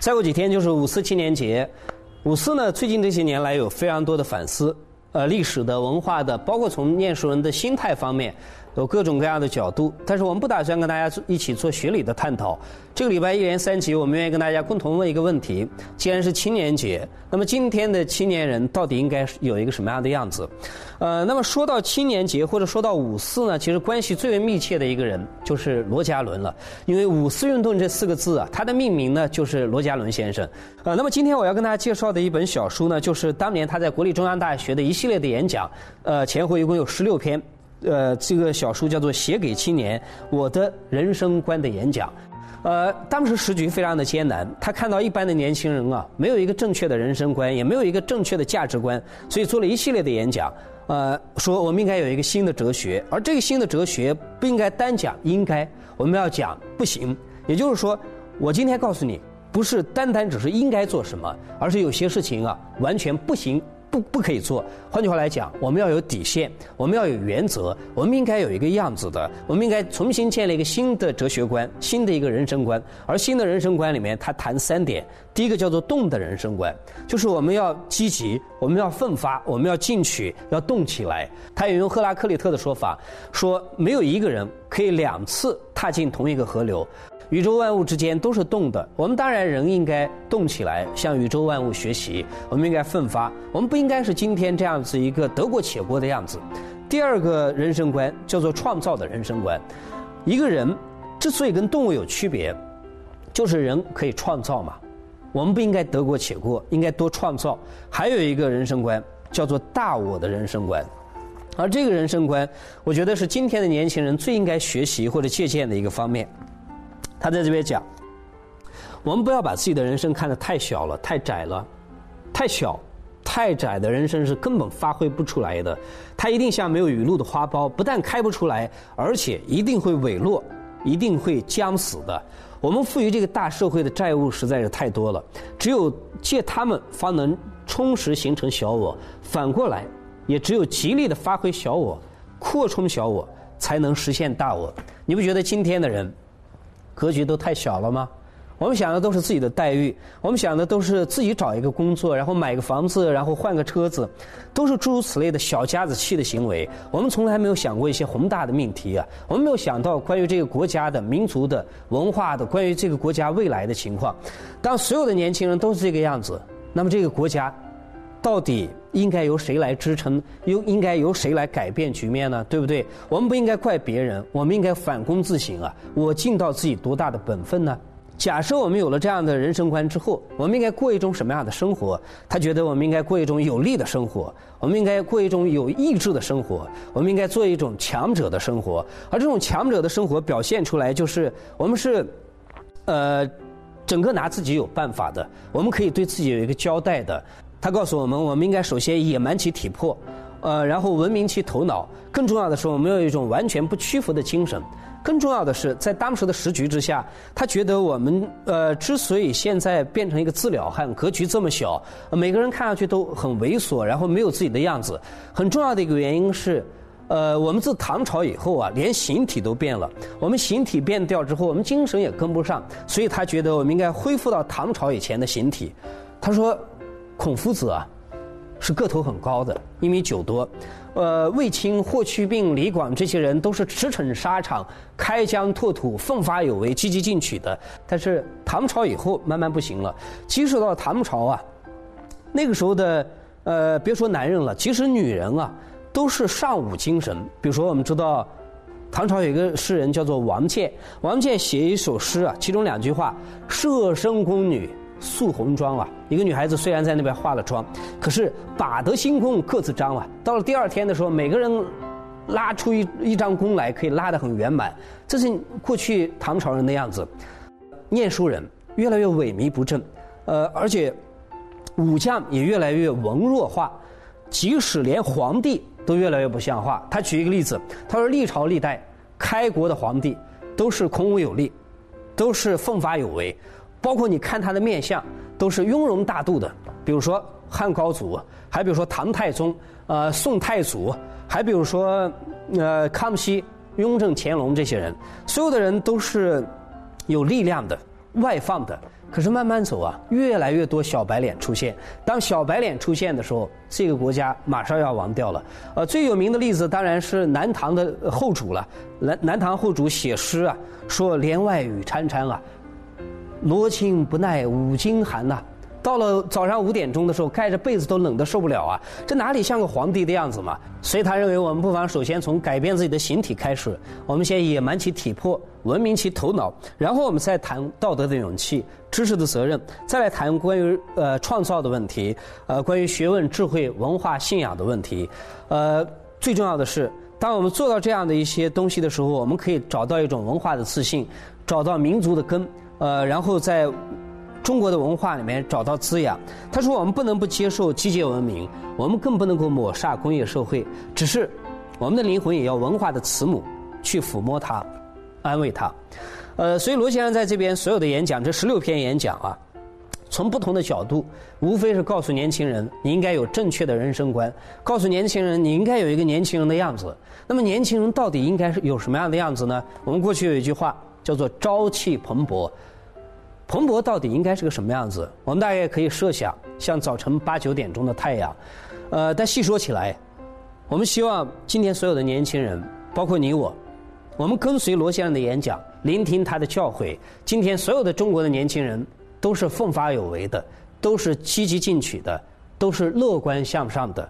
再过几天就是五四青年节，五四呢，最近这些年来有非常多的反思，呃，历史的、文化的，包括从念书人的心态方面。有各种各样的角度，但是我们不打算跟大家一起做学理的探讨。这个礼拜一连三集，我们愿意跟大家共同问一个问题：既然是青年节，那么今天的青年人到底应该有一个什么样的样子？呃，那么说到青年节或者说到五四呢，其实关系最为密切的一个人就是罗家伦了。因为五四运动这四个字啊，它的命名呢就是罗家伦先生。呃，那么今天我要跟大家介绍的一本小书呢，就是当年他在国立中央大学的一系列的演讲，呃，前后一共有十六篇。呃，这个小书叫做《写给青年我的人生观的演讲》。呃，当时时局非常的艰难，他看到一般的年轻人啊，没有一个正确的人生观，也没有一个正确的价值观，所以做了一系列的演讲。呃，说我们应该有一个新的哲学，而这个新的哲学不应该单讲应该，我们要讲不行。也就是说，我今天告诉你，不是单单只是应该做什么，而是有些事情啊，完全不行。不不可以做。换句话来讲，我们要有底线，我们要有原则，我们应该有一个样子的，我们应该重新建立一个新的哲学观，新的一个人生观。而新的人生观里面，他谈三点：第一个叫做动的人生观，就是我们要积极，我们要奋发，我们要进取，要动起来。他引用赫拉克利特的说法，说没有一个人可以两次踏进同一个河流。宇宙万物之间都是动的，我们当然人应该动起来，向宇宙万物学习。我们应该奋发，我们不应该是今天这样子一个得过且过的样子。第二个人生观叫做创造的人生观。一个人之所以跟动物有区别，就是人可以创造嘛。我们不应该得过且过，应该多创造。还有一个人生观叫做大我的人生观，而这个人生观，我觉得是今天的年轻人最应该学习或者借鉴的一个方面。他在这边讲，我们不要把自己的人生看得太小了、太窄了，太小、太窄的人生是根本发挥不出来的。它一定像没有雨露的花苞，不但开不出来，而且一定会萎落，一定会将死的。我们赋予这个大社会的债务实在是太多了，只有借他们方能充实形成小我，反过来，也只有极力的发挥小我、扩充小我，才能实现大我。你不觉得今天的人？格局都太小了吗？我们想的都是自己的待遇，我们想的都是自己找一个工作，然后买个房子，然后换个车子，都是诸如此类的小家子气的行为。我们从来没有想过一些宏大的命题啊！我们没有想到关于这个国家的民族的文化的，关于这个国家未来的情况。当所有的年轻人都是这个样子，那么这个国家。到底应该由谁来支撑？又应该由谁来改变局面呢？对不对？我们不应该怪别人，我们应该反躬自省啊！我尽到自己多大的本分呢？假设我们有了这样的人生观之后，我们应该过一种什么样的生活？他觉得我们应该过一种有利的生活，我们应该过一种有意志的生活，我们应该做一种强者的生活。而这种强者的生活表现出来，就是我们是，呃，整个拿自己有办法的，我们可以对自己有一个交代的。他告诉我们，我们应该首先野蛮其体魄，呃，然后文明其头脑。更重要的是，我们要有一种完全不屈服的精神。更重要的是，在当时的时局之下，他觉得我们呃，之所以现在变成一个自了汉，格局这么小，每个人看上去都很猥琐，然后没有自己的样子。很重要的一个原因是，呃，我们自唐朝以后啊，连形体都变了。我们形体变掉之后，我们精神也跟不上，所以他觉得我们应该恢复到唐朝以前的形体。他说。孔夫子啊，是个头很高的，一米九多。呃，卫青、霍去病、李广这些人都是驰骋沙场、开疆拓土、奋发有为、积极进取的。但是唐朝以后慢慢不行了。即使到唐朝啊，那个时候的呃，别说男人了，即使女人啊，都是尚武精神。比如说，我们知道唐朝有一个诗人叫做王建，王建写一首诗啊，其中两句话：“舍身宫女。”素红妆啊，一个女孩子虽然在那边化了妆，可是把得星空各自张啊。到了第二天的时候，每个人拉出一一张弓来，可以拉得很圆满。这是过去唐朝人的样子。念书人越来越萎靡不振，呃，而且武将也越来越文弱化，即使连皇帝都越来越不像话。他举一个例子，他说历朝历代开国的皇帝都是孔武有力，都是奋发有为。包括你看他的面相，都是雍容大度的。比如说汉高祖，还比如说唐太宗，呃，宋太祖，还比如说呃康熙、雍正、乾隆这些人，所有的人都是有力量的，外放的。可是慢慢走啊，越来越多小白脸出现。当小白脸出现的时候，这个国家马上要亡掉了。呃，最有名的例子当然是南唐的后主了。南南唐后主写诗啊，说“帘外雨潺潺啊，罗衾不耐五更寒”呐。到了早上五点钟的时候，盖着被子都冷得受不了啊！这哪里像个皇帝的样子嘛？所以他认为，我们不妨首先从改变自己的形体开始。我们先野蛮其体魄，文明其头脑，然后我们再谈道德的勇气、知识的责任，再来谈关于呃创造的问题，呃关于学问、智慧、文化、信仰的问题。呃，最重要的是，当我们做到这样的一些东西的时候，我们可以找到一种文化的自信，找到民族的根，呃，然后在。中国的文化里面找到滋养。他说：“我们不能不接受机械文明，我们更不能够抹煞工业社会。只是，我们的灵魂也要文化的慈母去抚摸它，安慰它。”呃，所以罗先生在这边所有的演讲，这十六篇演讲啊，从不同的角度，无非是告诉年轻人，你应该有正确的人生观；告诉年轻人，你应该有一个年轻人的样子。那么，年轻人到底应该是有什么样的样子呢？我们过去有一句话叫做“朝气蓬勃”。蓬勃到底应该是个什么样子？我们大概可以设想，像早晨八九点钟的太阳。呃，但细说起来，我们希望今天所有的年轻人，包括你我，我们跟随罗先生的演讲，聆听他的教诲。今天所有的中国的年轻人都是奋发有为的，都是积极进取的，都是乐观向上的。